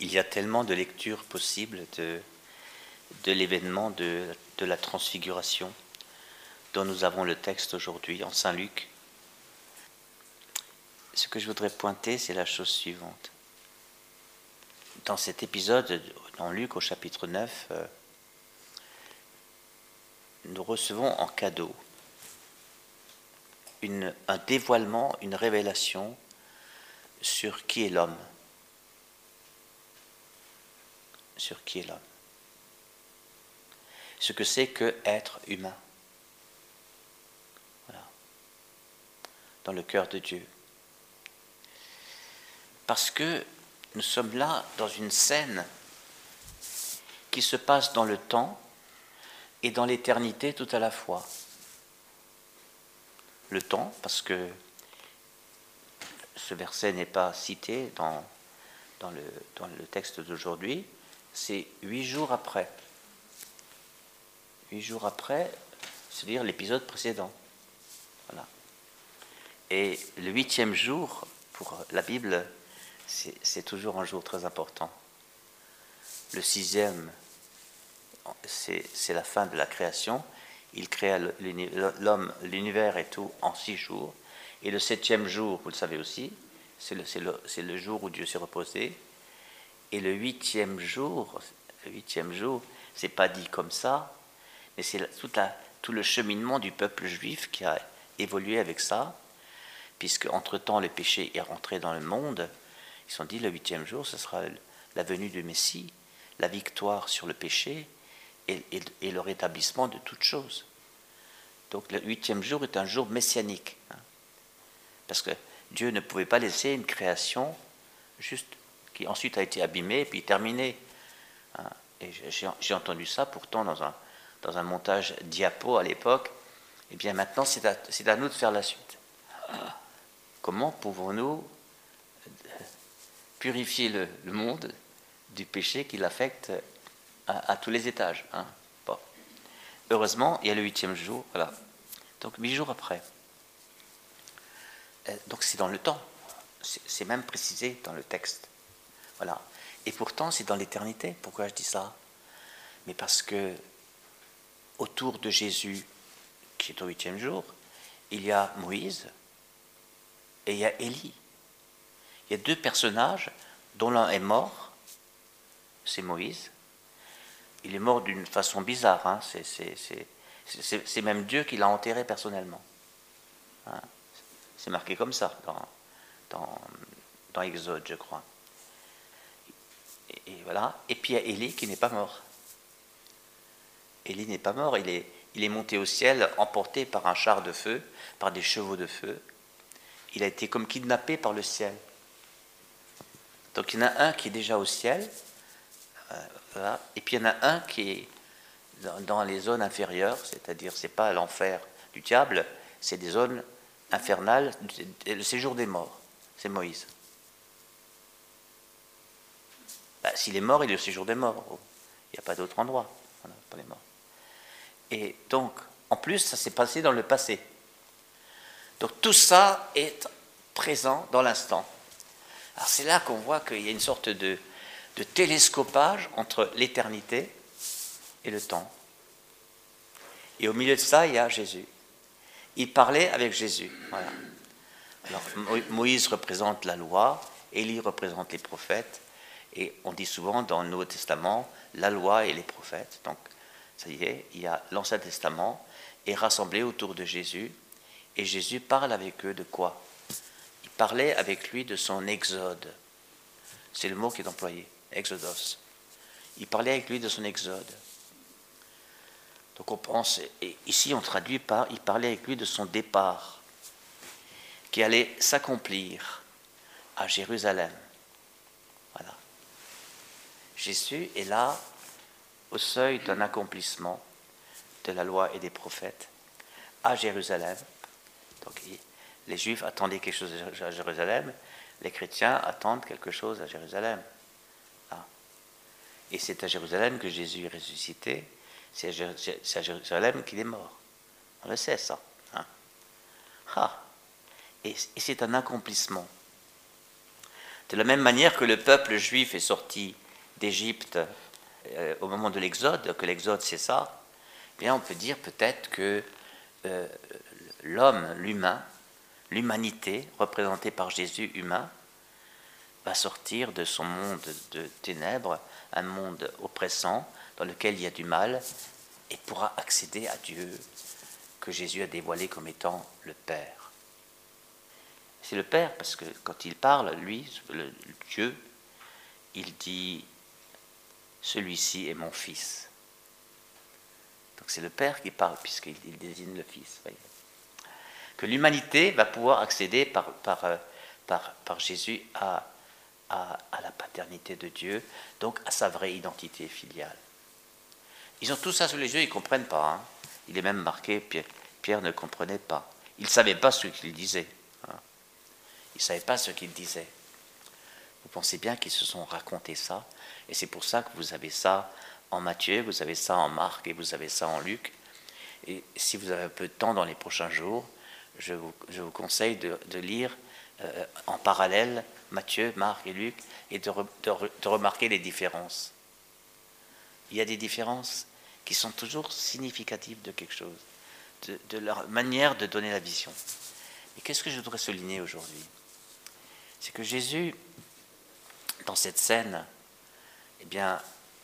il y a tellement de lectures possibles de, l'événement de, la transfiguration dont nous avons le texte aujourd'hui en Saint Luc. Ce que je voudrais pointer, c'est la chose suivante. Dans cet épisode, dans Luc au chapitre 9, euh, nous recevons en cadeau un dévoilement, une révélation sur qui est l'homme. Sur qui est l'homme. Ce que c'est que être humain. Voilà. Dans le cœur de Dieu. Parce que nous sommes là dans une scène qui se passe dans le temps et dans l'éternité tout à la fois. Le temps, parce que ce verset n'est pas cité dans, dans, dans le texte d'aujourd'hui, c'est huit jours après. Huit jours après, c'est-à-dire l'épisode précédent. Voilà. Et le huitième jour, pour la Bible, c'est toujours un jour très important. Le sixième, c'est la fin de la création. Il créa l'homme, l'univers et tout en six jours. Et le septième jour, vous le savez aussi, c'est le, jour où Dieu s'est reposé. Et le huitième jour, le huitième jour, c'est pas dit comme ça, mais c'est tout, le cheminement du peuple juif qui a évolué avec ça, puisque entre-temps le péché est rentré dans le monde. Ils se sont dit le huitième jour, ce sera la venue du Messie, la victoire sur le péché et, et, le rétablissement de toutes choses. Donc le huitième jour est un jour messianique. Hein. parce que Dieu ne pouvait pas laisser une création juste qui ensuite a été abîmée et puis terminée. Hein. et j'ai entendu ça pourtant dans un, dans un montage diapo à l'époque. Et eh bien maintenant, c'est à, nous de faire la suite. Comment pouvons-nous purifier le, monde du péché qui l'affecte à, tous les étages hein. Heureusement, il y a le huitième jour. Donc huit jours après. Euh, donc c'est dans le temps. C'est même précisé dans le texte. Voilà. Et pourtant, c'est dans l'éternité. Pourquoi je dis ça? Mais parce que autour de Jésus, qui est au huitième jour, il y a Moïse et il y a Élie. Il y a deux personnages dont l'un est mort, c'est Moïse. Il est mort d'une façon bizarre, hein. c'est même Dieu qui l'a enterré personnellement. Hein. C'est marqué comme ça dans, Exode, je crois. Et, voilà. Et puis il y a Élie qui n'est pas mort. Élie n'est pas mort, il est, il est monté au ciel, emporté par un char de feu, par des chevaux de feu. Il a été comme kidnappé par le ciel. Donc il y en a un qui est déjà au ciel, euh, et puis il y en a un qui est dans, dans les zones inférieures, c'est-à-dire c'est pas l'enfer du diable, c'est des zones infernal, le séjour des morts. C'est Moïse. Bah, S'il est mort, il est au séjour des morts. Il n'y a pas d'autre endroit. pas les morts. Et donc, en plus, ça s'est passé dans le passé. Donc tout ça est présent dans l'instant. Alors c'est là qu'on voit qu'il y a une sorte de, de télescopage entre l'éternité et le temps. Et au milieu de ça, il y a Jésus il parlait avec Jésus. Voilà. Alors, Moïse représente la loi, Élie représente les prophètes, et on dit souvent dans le Nouveau Testament la loi et les prophètes. Donc, ça y est, il y a l'Ancien Testament est rassemblé autour de Jésus, et Jésus parle avec eux de quoi? Il parlait avec lui de son exode. C'est le mot qui est employé, exodos. Il parlait avec lui de son exode. Donc on pense, et ici on traduit par, il parlait avec lui de son départ, qui allait s'accomplir à Jérusalem. Jésus est là au seuil d'un accomplissement de la loi et des prophètes à Jérusalem. Donc les Juifs attendaient quelque chose à Jérusalem, les chrétiens attendent quelque chose à Jérusalem. Ah. Et c'est à Jérusalem que Jésus est ressuscité c'est à Jérusalem qu'il est mort. On le sait, ça. Hein. Et, c'est un accomplissement. De la même manière que le peuple juif est sorti d'Égypte euh, au moment de l'Exode, que l'Exode c'est ça, bien on peut dire peut-être que euh, l'homme, l'humain, l'humanité représentée par Jésus humain, va sortir de son monde de ténèbres, un monde oppressant dans lequel il y a du mal, et pourra accéder à Dieu que Jésus a dévoilé comme étant le Père. C'est le Père parce que quand il parle, lui, le Dieu, il dit celui-ci est mon fils. Donc c'est le Père qui parle puisqu'il désigne le Fils. Que l'humanité va pouvoir accéder par, euh, Jésus à, la paternité de Dieu, donc à sa vraie identité filiale. Ils ont tout ça sous les yeux, ils ne comprennent pas. Hein. Il est même marqué, Pierre, Pierre ne comprenait pas. Il ne savait pas ce qu'il disait. Hein. Il ne savait pas ce qu'il disait. Vous pensez bien qu'ils se sont racontés ça, et c'est pour ça que vous avez ça en Matthieu, vous avez ça en Marc et vous avez ça en Luc. Et si vous avez un peu de temps dans les prochains jours, je vous, je vous conseille de, de lire euh, en parallèle Matthieu, Marc et Luc et de, de, remarquer les différences. Il y a des différences qui sont toujours significatives de quelque chose, de, de leur manière de donner la vision. Et qu'est-ce que je voudrais souligner aujourd'hui? C'est que Jésus, dans cette scène, eh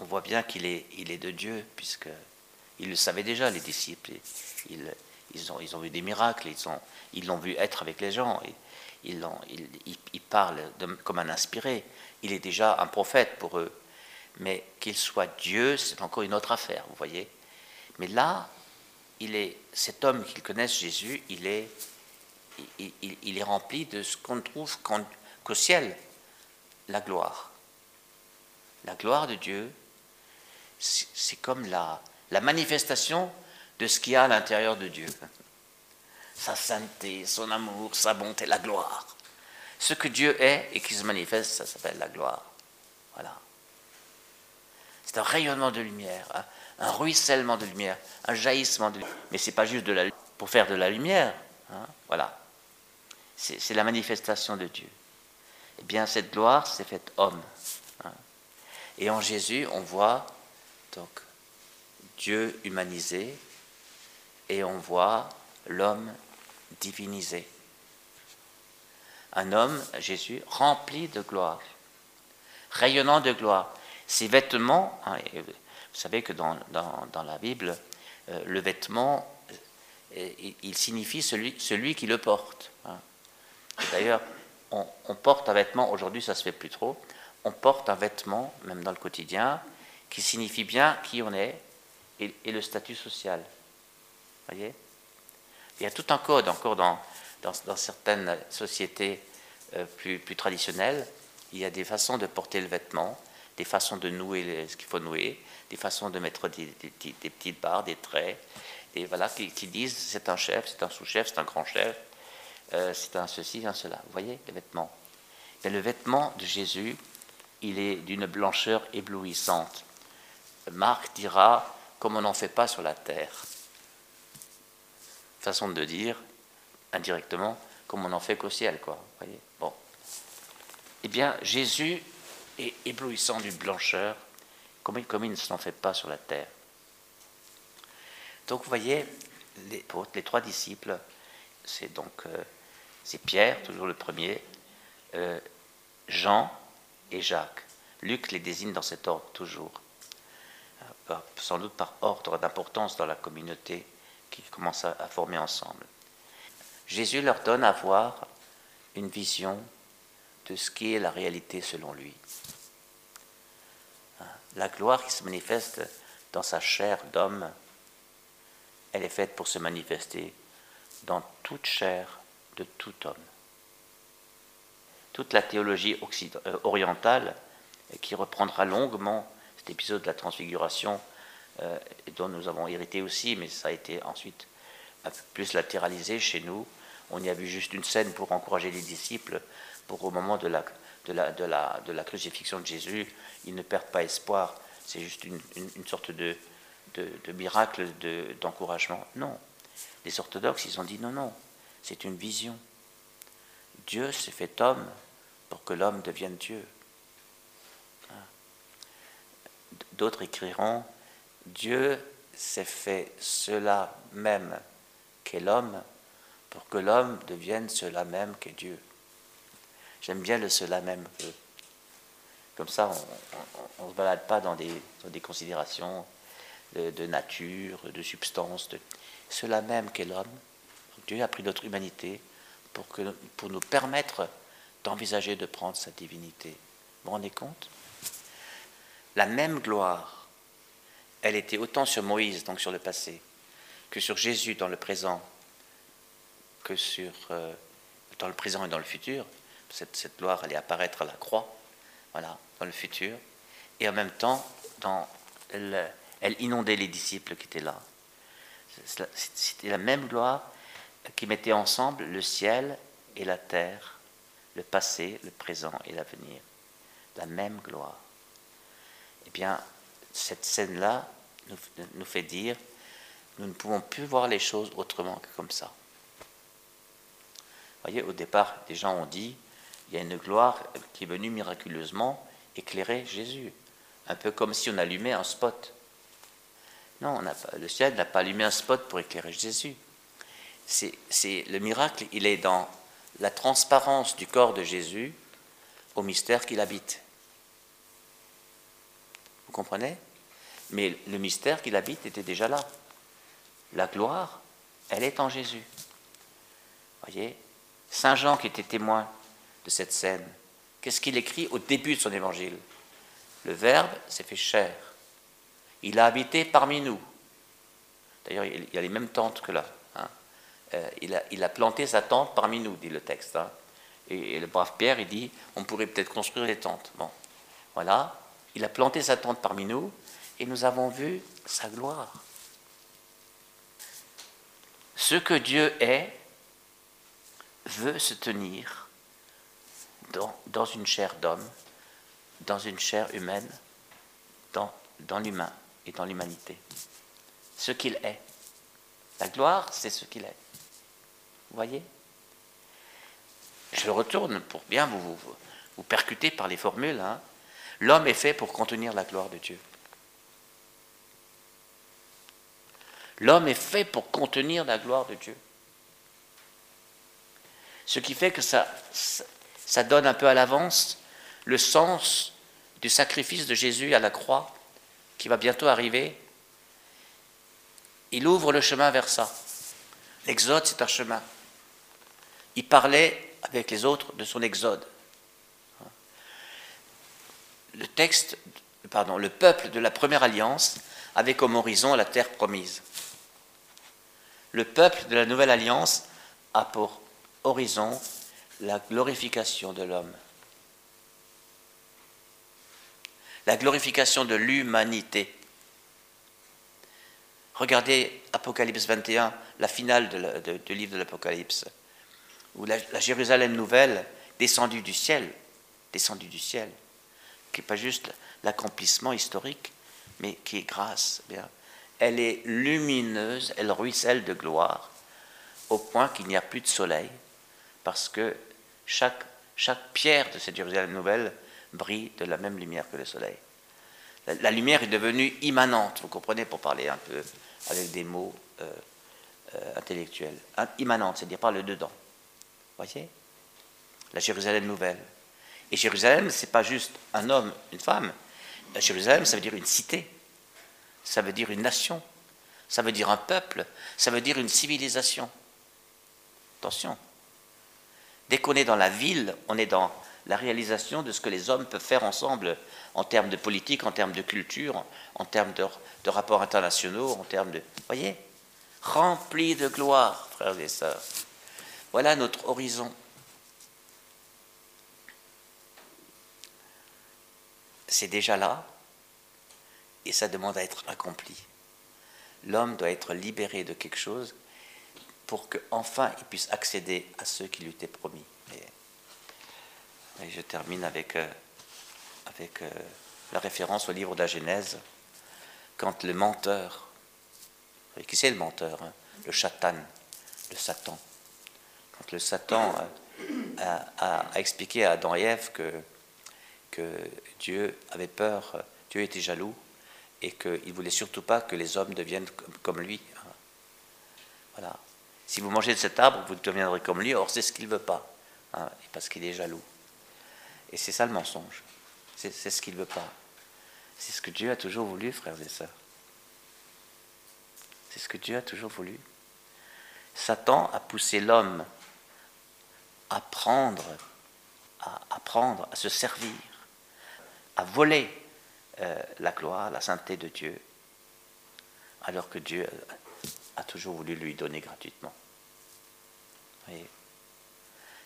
on voit bien qu'il est, de Dieu, puisque il le savait déjà, les disciples. Ils, ils, ont, ils vu des miracles, ils, ont, ils l'ont vu être avec les gens. Et, il, il, parle comme un inspiré. Il est déjà un prophète pour eux. Mais qu'il soit Dieu, c'est encore une autre affaire, vous voyez. Mais là, cet homme qu'ils connaissent, Jésus, il est, il, est rempli de ce qu'on ne trouve qu'au ciel, la gloire. La gloire de Dieu, c'est comme la, manifestation de ce qu'il y a à l'intérieur de Dieu sa sainteté, son amour, sa bonté, la gloire. Ce que Dieu est et qui se manifeste, ça s'appelle la gloire. Voilà. C'est un rayonnement de lumière, un, ruissellement de lumière, un jaillissement de lumière. Mais ce n'est pas juste de la, pour faire de la lumière. Hein. voilà. C'est la manifestation de Dieu. Eh bien, cette gloire s'est faite homme. Hein. Et en Jésus, on voit donc Dieu humanisé et on voit l'homme divinisé. Un homme, Jésus, rempli de gloire, rayonnant de gloire. Ses vêtements, hein, vous savez que dans, dans, la Bible, euh, le vêtement, euh, il, signifie celui, celui qui le porte. Hein. D'ailleurs, on, porte un vêtement, aujourd'hui ça se fait plus trop, on porte un vêtement, même dans le quotidien, qui signifie bien qui on est et, le statut social. Voyez? Il y a tout un code encore dans, dans, certaines sociétés euh, plus, plus, traditionnelles. Il y a des façons de porter le vêtement, des façons de nouer ce qu'il faut nouer, des façons de mettre des, des, petites barres, des traits, et voilà, qui, disent c'est un chef, c'est un sous-chef, c'est un grand chef, euh, c'est un ceci, un cela. Vous voyez, les vêtements. Mais le vêtement de Jésus, il est d'une blancheur éblouissante. Marc dira, comme on n'en fait pas sur la terre façon de dire, indirectement, comme on en fait qu'au ciel, quoi. Bon. Eh bien, Jésus est éblouissant d'une blancheur, comme il, comme il ne s'en fait pas sur la terre. Donc, vous voyez, les, les trois disciples, c'est donc euh, c'est Pierre, toujours le premier, euh, Jean et Jacques. Luc les désigne dans cet ordre toujours, euh, sans doute par ordre d'importance dans la communauté qui commencent à, former ensemble. Jésus leur donne à voir une vision de ce qui est la réalité selon lui. Hein, la gloire qui se manifeste dans sa chair d'homme, elle est faite pour se manifester dans toute chair de tout homme. Toute la théologie euh, orientale, qui reprendra longuement cet épisode de la transfiguration, euh, dont nous avons hérité aussi, mais ça a été ensuite un peu plus latéralisé chez nous. On y a vu juste une scène pour encourager les disciples, pour au moment de la, de la, de la, de la crucifixion de Jésus, ils ne perdent pas espoir. C'est juste une, une, sorte de, de, de miracle d'encouragement. non. Les orthodoxes, ils ont dit non, non, c'est une vision. Dieu s'est fait homme pour que l'homme devienne Dieu. Hein? D'autres écriront, Dieu s'est fait cela même qu'est l'homme pour que l'homme devienne cela même qu'est Dieu. J'aime bien le cela même. Comme ça, on ne se balade pas dans des, considérations de, nature, de substance. De, cela même qu'est l'homme. Dieu a pris notre humanité pour, que, pour nous permettre d'envisager de prendre sa divinité. Vous vous rendez compte? La même gloire, elle était autant sur Moïse, donc sur le passé, que sur Jésus dans le présent, que sur euh, dans le présent et dans le futur. Cette, gloire allait apparaître à la croix, dans le futur, et en même temps, elle inondait les disciples qui étaient là. C'était la même gloire qui mettait ensemble le ciel et la terre, le passé, le présent et l'avenir. La même gloire. Eh bien, cette scène-là nous, fait dire, nous ne pouvons plus voir les choses autrement que comme ça. Vous voyez, au départ, des gens ont dit, il y a une gloire qui est venue miraculeusement éclairer Jésus. Un peu comme si on allumait un spot. Non, le ciel n'a pas allumé un spot pour éclairer Jésus. C'est le miracle, il est dans la transparence du corps de Jésus au mystère qu'il habite. Vous comprenez? Mais le mystère qu'il habite était déjà là. La gloire, elle est en Jésus. Voyez Saint Jean qui était témoin de cette scène, qu'est-ce qu'il écrit au début de son évangile? Le Verbe s'est fait chair. Il a habité parmi nous. D'ailleurs, il y a les mêmes tentes que là. Euh, il, a, planté sa tente parmi nous, dit le texte. Hein. Et, le brave Pierre, il dit, on pourrait peut-être construire des tentes. Bon, voilà. Il a planté sa tente parmi nous et nous avons vu sa gloire. Ce que Dieu est veut se tenir dans, une chair d'homme, dans une chair humaine, dans l'humain et dans l'humanité. Ce qu'il est. La gloire, c'est ce qu'il est. Vous voyez? Je retourne pour bien vous, vous, percuter par les formules. Hein. L'homme est fait pour contenir la gloire de Dieu. L'homme est fait pour contenir la gloire de Dieu. Ce qui fait que ça, ça donne un peu à l'avance le sens du sacrifice de Jésus à la croix qui va bientôt arriver, il ouvre le chemin vers ça. L'exode, c'est un chemin. Il parlait avec les autres de son exode. Le texte, pardon, le peuple de la première alliance avait comme horizon la terre promise. Le peuple de la nouvelle alliance a pour horizon la glorification de l'homme. la glorification de l'humanité. Regardez Apocalypse 21, la finale du livre de l'Apocalypse, où la, Jérusalem nouvelle, descendue du ciel, descendue du ciel, qui n'est pas juste l'accomplissement historique, mais qui est grâce. Eh bien, elle est lumineuse, elle ruisselle de gloire, au point qu'il n'y a plus de soleil, parce que chaque, chaque pierre de cette Jérusalem nouvelle brille de la même lumière que le soleil. La, lumière est devenue immanente, vous comprenez, pour parler un peu avec des mots euh, euh, intellectuels. Immanente, c'est-à-dire par le dedans. Voyez? La Jérusalem nouvelle. Et Jérusalem, ce n'est pas juste un homme, une femme. La Jérusalem, ça veut dire une cité. Ça veut dire une nation. Ça veut dire un peuple. Ça veut dire une civilisation. Attention. Dès qu'on est dans la ville, on est dans la réalisation de ce que les hommes peuvent faire ensemble en termes de politique, en termes de culture, en termes de, rapports internationaux, en termes de... Voyez? Rempli de gloire, frères et sœurs. Voilà notre horizon. C'est déjà là et ça demande à être accompli. L'homme doit être libéré de quelque chose pour qu'enfin il puisse accéder à ce qui lui était promis. Et je termine avec, euh, euh, la référence au livre de la Genèse, quand le menteur, qui c'est le menteur hein, Le chatan, le Satan. Satan a, expliqué à Adam et Ève que, Dieu avait peur, Dieu était jaloux et qu'il ne voulait surtout pas que les hommes deviennent comme, lui. Voilà. Si vous mangez de cet arbre, vous deviendrez comme lui, or c'est ce qu'il ne veut pas, hein, parce qu'il est jaloux. Et c'est ça le mensonge. C'est ce qu'il ne veut pas. C'est ce que Dieu a toujours voulu, frères et sœurs. C'est ce que Dieu a toujours voulu. Satan a poussé l'homme à prendre, à, apprendre à se servir, à voler euh, la gloire, la sainteté de Dieu, alors que Dieu a toujours voulu lui donner gratuitement.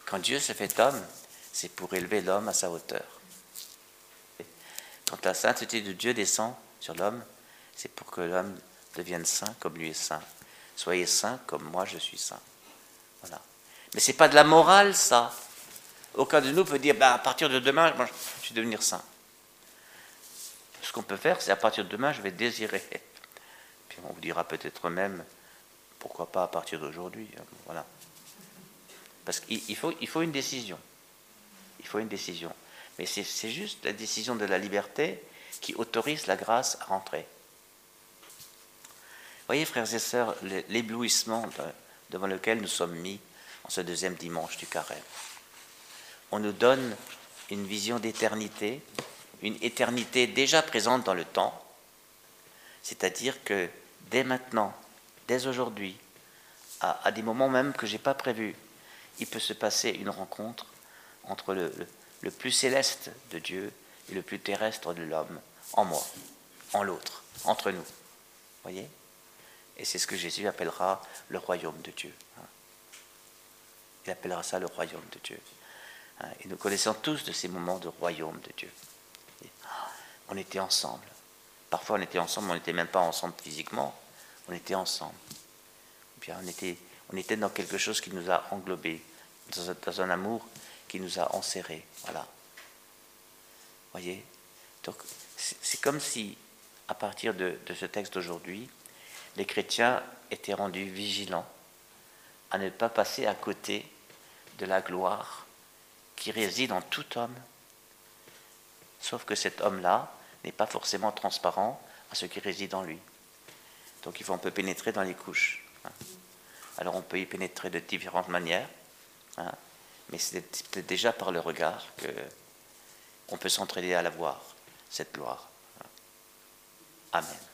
Quand Dieu se fait homme, c'est pour élever l'homme à sa hauteur. Quand la sainteté de Dieu descend sur l'homme, c'est pour que l'homme devienne saint comme lui est saint. Soyez saint comme moi je suis saint. Voilà. Mais ce n'est pas de la morale, ça. Aucun de nous peut dire, bah, à partir de demain, je vais devenir saint. Ce qu'on peut faire, c'est à partir de demain, je vais désirer. Puis on vous dira peut-être même, pourquoi pas à partir d'aujourd'hui. Hein, voilà. Parce qu'il faut, faut une décision. Il faut une décision. Mais c'est juste la décision de la liberté qui autorise la grâce à rentrer. Voyez, frères et sœurs, l'éblouissement devant lequel nous sommes mis ce deuxième dimanche du carême. On nous donne une vision d'éternité, une éternité déjà présente dans le temps, c'est-à-dire que dès maintenant, dès aujourd'hui, à, des moments même que je n'ai pas prévus, il peut se passer une rencontre entre le, le plus céleste de Dieu et le plus terrestre de l'homme, en moi, en l'autre, entre nous. Voyez? Et c'est ce que Jésus appellera le royaume de Dieu. Il appellera ça le royaume de Dieu. Hein. Et nous connaissons tous de ces moments de royaume de Dieu. On était ensemble. Parfois on était ensemble, on n'était même pas ensemble physiquement, on était ensemble. Bien, on était, on était dans quelque chose qui nous a englobés, dans un amour qui nous a enserrés. Voilà. Voyez? Donc, c'est comme si, à partir de, ce texte d'aujourd'hui, les chrétiens étaient rendus vigilants à ne pas passer à côté de la gloire qui réside en tout homme. Sauf que cet homme-là n'est pas forcément transparent à ce qui réside en lui. Donc il faut un peu pénétrer dans les couches. Hein. Alors on peut y pénétrer de différentes manières. Hein mais c'est déjà par le regard que on peut s'entraider à la voir, cette gloire. Amen.